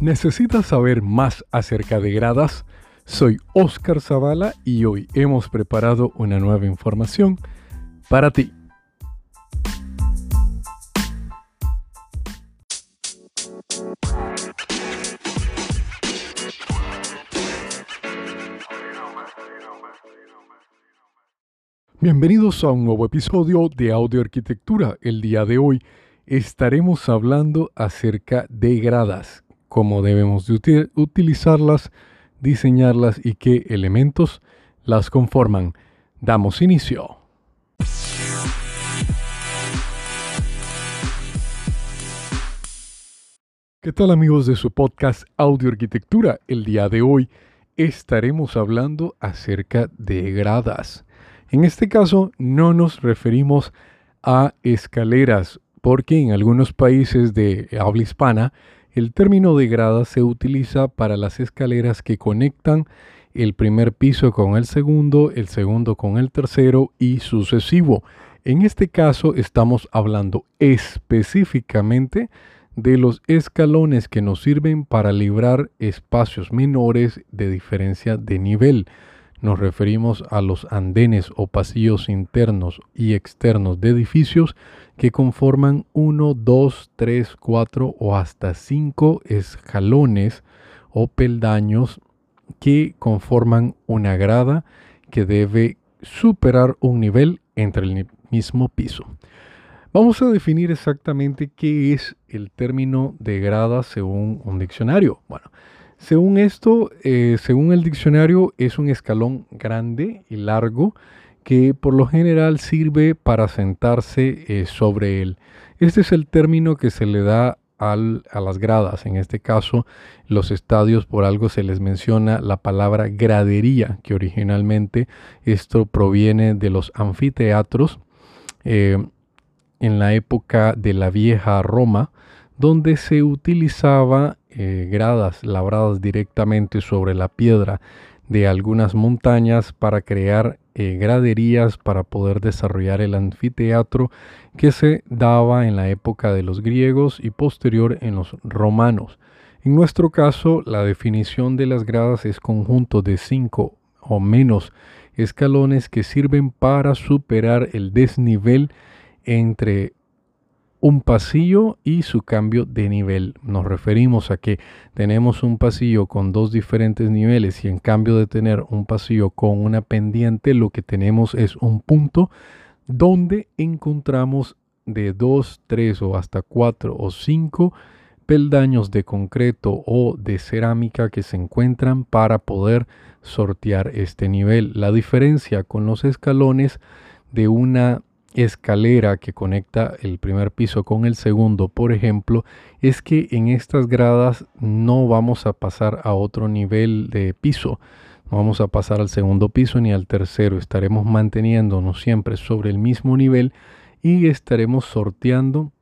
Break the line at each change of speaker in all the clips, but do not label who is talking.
¿Necesitas saber más acerca de gradas? Soy Oscar Zavala y hoy hemos preparado una nueva información para ti. Bienvenidos a un nuevo episodio de Audio Arquitectura. El día de hoy estaremos hablando acerca de gradas, cómo debemos de utilizarlas, diseñarlas y qué elementos las conforman. Damos inicio. ¿Qué tal amigos de su podcast Audio Arquitectura? El día de hoy estaremos hablando acerca de gradas. En este caso no nos referimos a escaleras porque en algunos países de habla hispana el término de grada se utiliza para las escaleras que conectan el primer piso con el segundo, el segundo con el tercero y sucesivo. En este caso estamos hablando específicamente de los escalones que nos sirven para librar espacios menores de diferencia de nivel. Nos referimos a los andenes o pasillos internos y externos de edificios que conforman 1, 2, 3, 4 o hasta 5 escalones o peldaños que conforman una grada que debe superar un nivel entre el mismo piso. Vamos a definir exactamente qué es el término de grada según un diccionario. Bueno, según esto, eh, según el diccionario, es un escalón grande y largo que por lo general sirve para sentarse eh, sobre él. Este es el término que se le da a las gradas. En este caso, los estadios, por algo se les menciona la palabra gradería, que originalmente esto proviene de los anfiteatros eh, en la época de la vieja Roma, donde se utilizaba eh, gradas labradas directamente sobre la piedra de algunas montañas para crear eh, graderías para poder desarrollar el anfiteatro que se daba en la época de los griegos y posterior en los romanos. En nuestro caso, la definición de las gradas es conjunto de cinco o menos escalones que sirven para superar el desnivel entre un pasillo y su cambio de nivel. Nos referimos a que tenemos un pasillo con dos diferentes niveles y en cambio de tener un pasillo con una pendiente, lo que tenemos es un punto donde encontramos de dos, tres o hasta cuatro o cinco peldaños de concreto o de cerámica que se encuentran para poder sortear este nivel. La diferencia con los escalones de una escalera que conecta el primer piso con el segundo, por ejemplo, es que en estas gradas no vamos a pasar a otro nivel de piso. No vamos a pasar al segundo piso ni al tercero. Estaremos manteniéndonos siempre sobre el mismo nivel y estaremos sorteando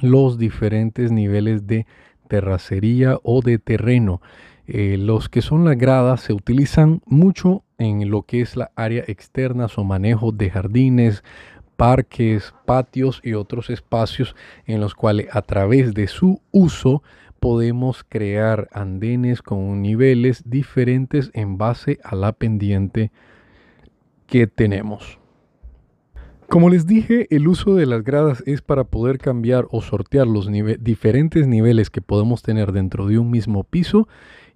los diferentes niveles de terracería o de terreno. Eh, los que son las gradas se utilizan mucho en lo que es la área externa o manejo de jardines, parques, patios y otros espacios en los cuales a través de su uso podemos crear andenes con niveles diferentes en base a la pendiente que tenemos. Como les dije, el uso de las gradas es para poder cambiar o sortear los diferentes niveles que podemos tener dentro de un mismo piso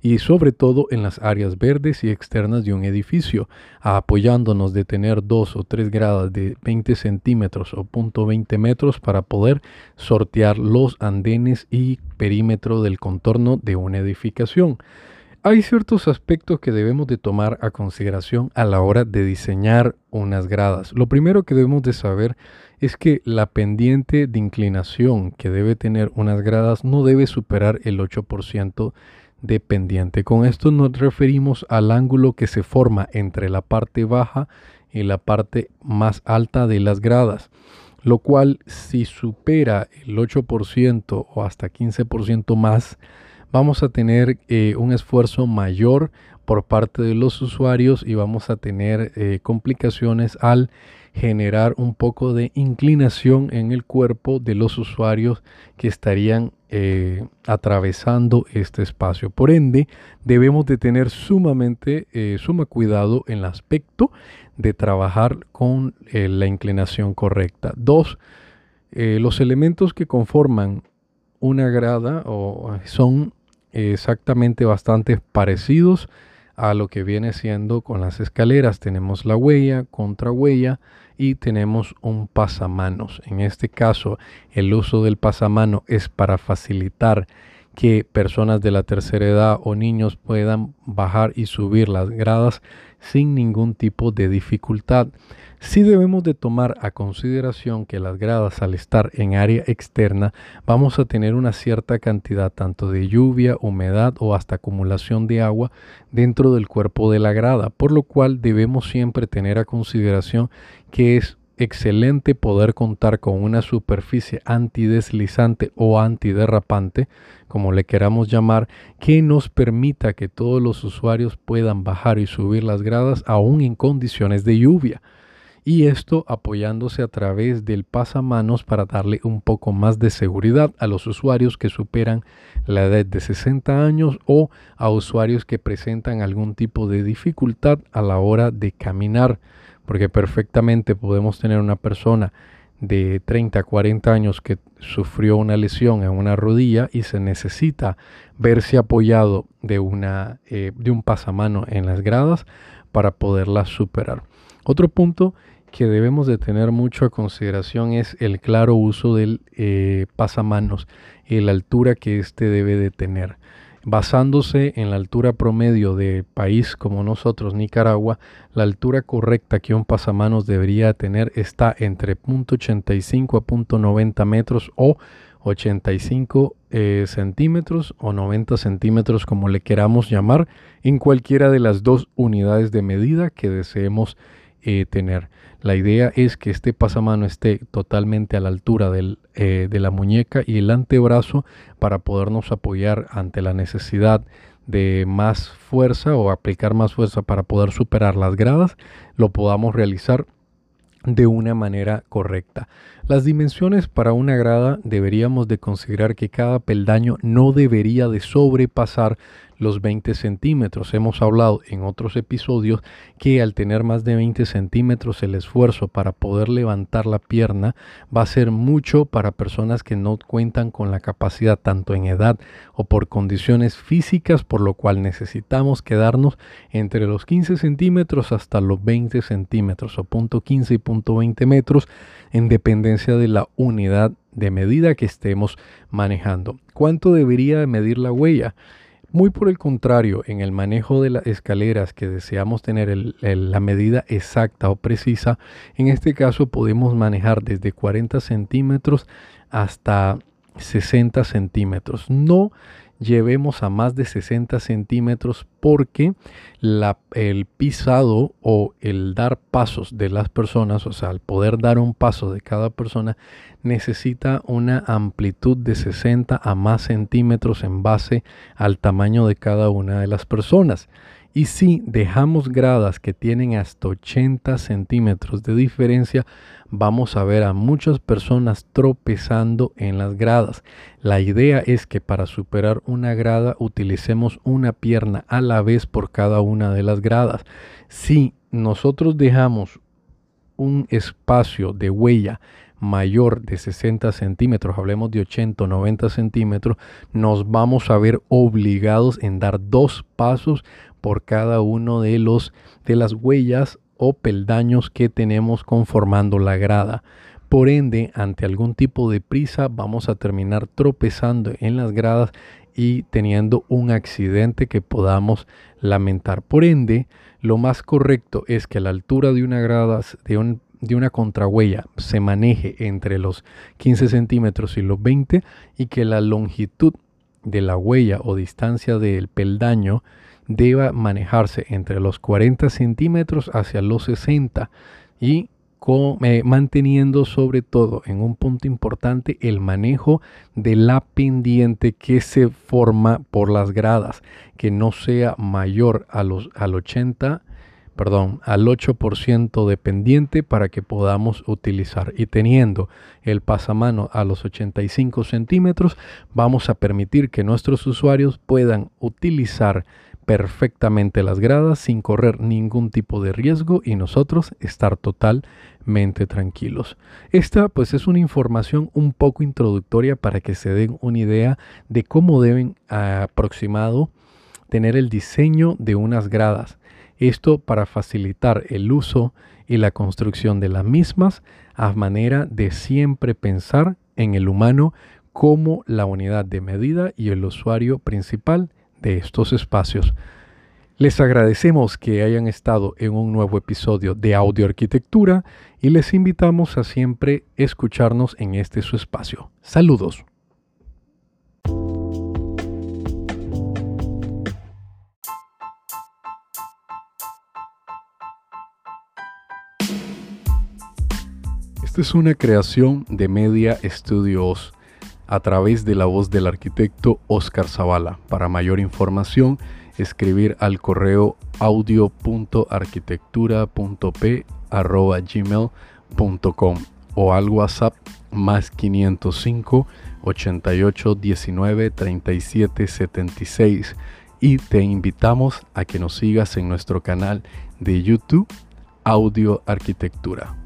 y sobre todo en las áreas verdes y externas de un edificio, apoyándonos de tener dos o tres gradas de 20 centímetros o punto 20 metros para poder sortear los andenes y perímetro del contorno de una edificación. Hay ciertos aspectos que debemos de tomar a consideración a la hora de diseñar unas gradas. Lo primero que debemos de saber es que la pendiente de inclinación que debe tener unas gradas no debe superar el 8% de pendiente. Con esto nos referimos al ángulo que se forma entre la parte baja y la parte más alta de las gradas, lo cual si supera el 8% o hasta 15% más, vamos a tener eh, un esfuerzo mayor por parte de los usuarios y vamos a tener eh, complicaciones al generar un poco de inclinación en el cuerpo de los usuarios que estarían eh, atravesando este espacio. Por ende, debemos de tener sumamente, eh, suma cuidado en el aspecto de trabajar con eh, la inclinación correcta. Dos, los elementos que conforman una grada son exactamente bastante parecidos a lo que viene siendo con las escaleras. Tenemos la huella, contra huella y tenemos un pasamanos. En este caso, el uso del pasamano es para facilitar que personas de la tercera edad o niños puedan bajar y subir las gradas sin ningún tipo de dificultad. Sí debemos de tomar a consideración que las gradas al estar en área externa vamos a tener una cierta cantidad tanto de lluvia, humedad o hasta acumulación de agua dentro del cuerpo de la grada, por lo cual debemos siempre tener a consideración que es excelente poder contar con una superficie antideslizante o antiderrapante, como le queramos llamar, que nos permita que todos los usuarios puedan bajar y subir las gradas aún en condiciones de lluvia. Y esto apoyándose a través del pasamanos para darle un poco más de seguridad a los usuarios que superan la edad de 60 años o a usuarios que presentan algún tipo de dificultad a la hora de caminar, porque perfectamente podemos tener una persona de 30 a 40 años que sufrió una lesión en una rodilla y se necesita verse apoyado de, una, eh, de un pasamano en las gradas para poderla superar. Otro punto que debemos de tener mucho a consideración es el claro uso del eh, pasamanos y la altura que éste debe de tener. Basándose en la altura promedio de país como nosotros, Nicaragua, la altura correcta que un pasamanos debería tener está entre 0.85 a 0.90 metros o 85 eh, centímetros o 90 centímetros como le queramos llamar en cualquiera de las dos unidades de medida que deseemos eh, tener. La idea es que este pasamano esté totalmente a la altura eh, de la muñeca y el antebrazo para podernos apoyar ante la necesidad de más fuerza o aplicar más fuerza para poder superar las gradas, lo podamos realizar de una manera correcta. Las dimensiones para una grada deberíamos de considerar que cada peldaño no debería de sobrepasar los 20 centímetros. Hemos hablado en otros episodios que al tener más de 20 centímetros el esfuerzo para poder levantar la pierna va a ser mucho para personas que no cuentan con la capacidad tanto en edad o por condiciones físicas, por lo cual necesitamos quedarnos entre los 15 centímetros hasta los 20 centímetros o punto 15 y punto 20 metros en dependencia de la unidad de medida que estemos manejando. ¿Cuánto debería medir la huella? Muy por el contrario, en el manejo de las escaleras que deseamos tener la medida exacta o precisa, en este caso podemos manejar desde 40 centímetros hasta 60 centímetros. No llevemos a más de 60 centímetros porque el pisado o el dar pasos de las personas, o sea, el poder dar un paso de cada persona, necesita una amplitud de 60 a más centímetros en base al tamaño de cada una de las personas. Y si dejamos gradas que tienen hasta 80 centímetros de diferencia, vamos a ver a muchas personas tropezando en las gradas. La idea es que para superar una grada utilicemos una pierna a la vez por cada una de las gradas. Si nosotros dejamos un espacio de huella mayor de 60 centímetros, hablemos de 80 o 90 centímetros, nos vamos a ver obligados en dar dos pasos por cada uno de los de las huellas o peldaños que tenemos conformando la grada. Por ende, ante algún tipo de prisa, vamos a terminar tropezando en las gradas y teniendo un accidente que podamos lamentar. Por ende, lo más correcto es que la altura de una grada, de, un, de una contrahuella, se maneje entre los 15 centímetros y los 20 y que la longitud de la huella o distancia del peldaño deba manejarse entre los 40 centímetros hacia los 60 y eh, manteniendo sobre todo en un punto importante el manejo de la pendiente que se forma por las gradas, que no sea mayor a los, al 80 perdón, al 8% dependiente para que podamos utilizar. Y teniendo el pasamano a los 85 centímetros, vamos a permitir que nuestros usuarios puedan utilizar perfectamente las gradas sin correr ningún tipo de riesgo y nosotros estar totalmente tranquilos. Esta pues es una información un poco introductoria para que se den una idea de cómo deben aproximado tener el diseño de unas gradas. Esto para facilitar el uso y la construcción de las mismas a manera de siempre pensar en el humano como la unidad de medida y el usuario principal de estos espacios. Les agradecemos que hayan estado en un nuevo episodio de Audio Arquitectura y les invitamos a siempre escucharnos en este su espacio. Saludos. Esta es una creación de Media Studios a través de la voz del arquitecto Oscar Zavala. Para mayor información, escribir al correo audio.arquitectura.p.gmail.com o al WhatsApp más 505 88 19 37 76 y te invitamos a que nos sigas en nuestro canal de YouTube Audio Arquitectura.